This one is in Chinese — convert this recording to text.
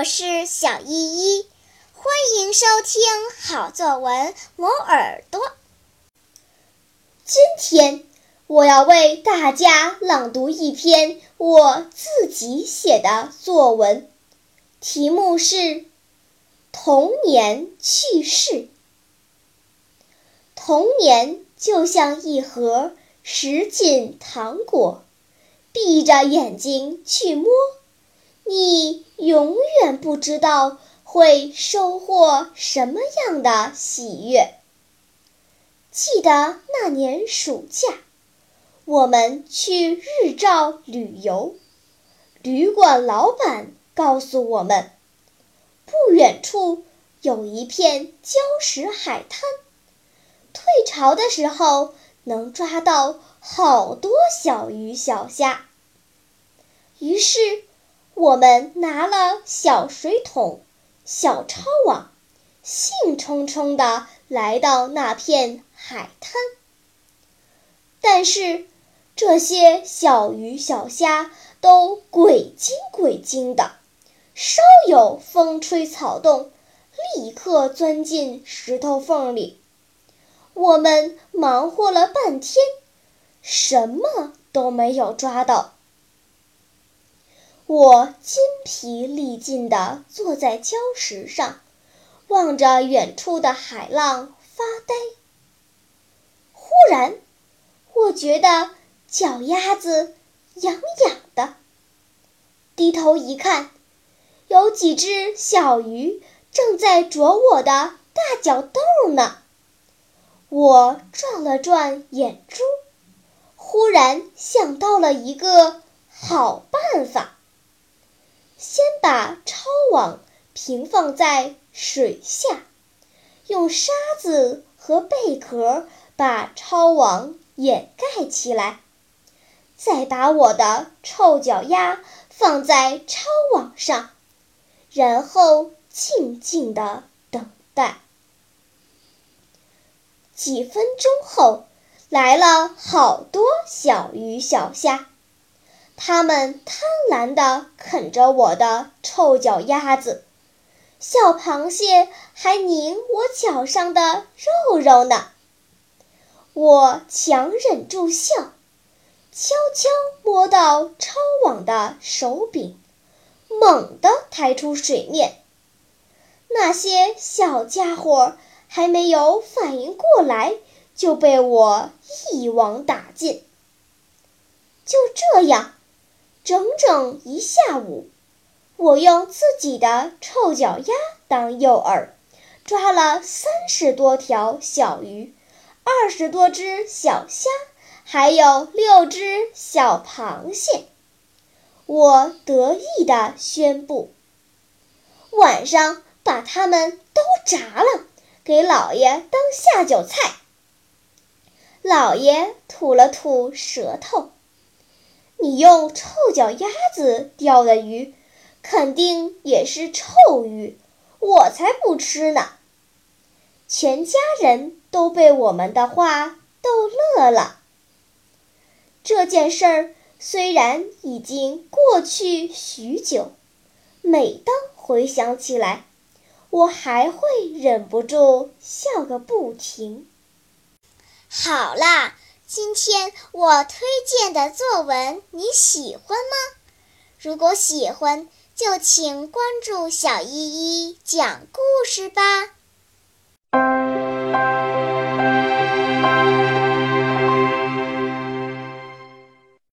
我是小依依，欢迎收听好作文磨耳朵。今天我要为大家朗读一篇我自己写的作文，题目是《童年趣事》。童年就像一盒什锦糖果，闭着眼睛去摸。你永远不知道会收获什么样的喜悦。记得那年暑假，我们去日照旅游，旅馆老板告诉我们，不远处有一片礁石海滩，退潮的时候能抓到好多小鱼小虾。于是。我们拿了小水桶、小抄网，兴冲冲地来到那片海滩。但是，这些小鱼小虾都鬼精鬼精的，稍有风吹草动，立刻钻进石头缝里。我们忙活了半天，什么都没有抓到。我筋疲力尽地坐在礁石上，望着远处的海浪发呆。忽然，我觉得脚丫子痒痒的，低头一看，有几只小鱼正在啄我的大脚豆呢。我转了转眼珠，忽然想到了一个好办法。先把抄网平放在水下，用沙子和贝壳把抄网掩盖起来，再把我的臭脚丫放在抄网上，然后静静地等待。几分钟后，来了好多小鱼小虾。它们贪婪地啃着我的臭脚丫子，小螃蟹还拧我脚上的肉肉呢。我强忍住笑，悄悄摸到抄网的手柄，猛地抬出水面。那些小家伙还没有反应过来，就被我一网打尽。就这样。整整一下午，我用自己的臭脚丫当诱饵，抓了三十多条小鱼，二十多只小虾，还有六只小螃蟹。我得意地宣布：“晚上把它们都炸了，给老爷当下酒菜。”老爷吐了吐舌头。你用臭脚丫子钓的鱼，肯定也是臭鱼，我才不吃呢！全家人都被我们的话逗乐了。这件事儿虽然已经过去许久，每当回想起来，我还会忍不住笑个不停。好啦。今天我推荐的作文你喜欢吗？如果喜欢，就请关注小依依讲故事吧。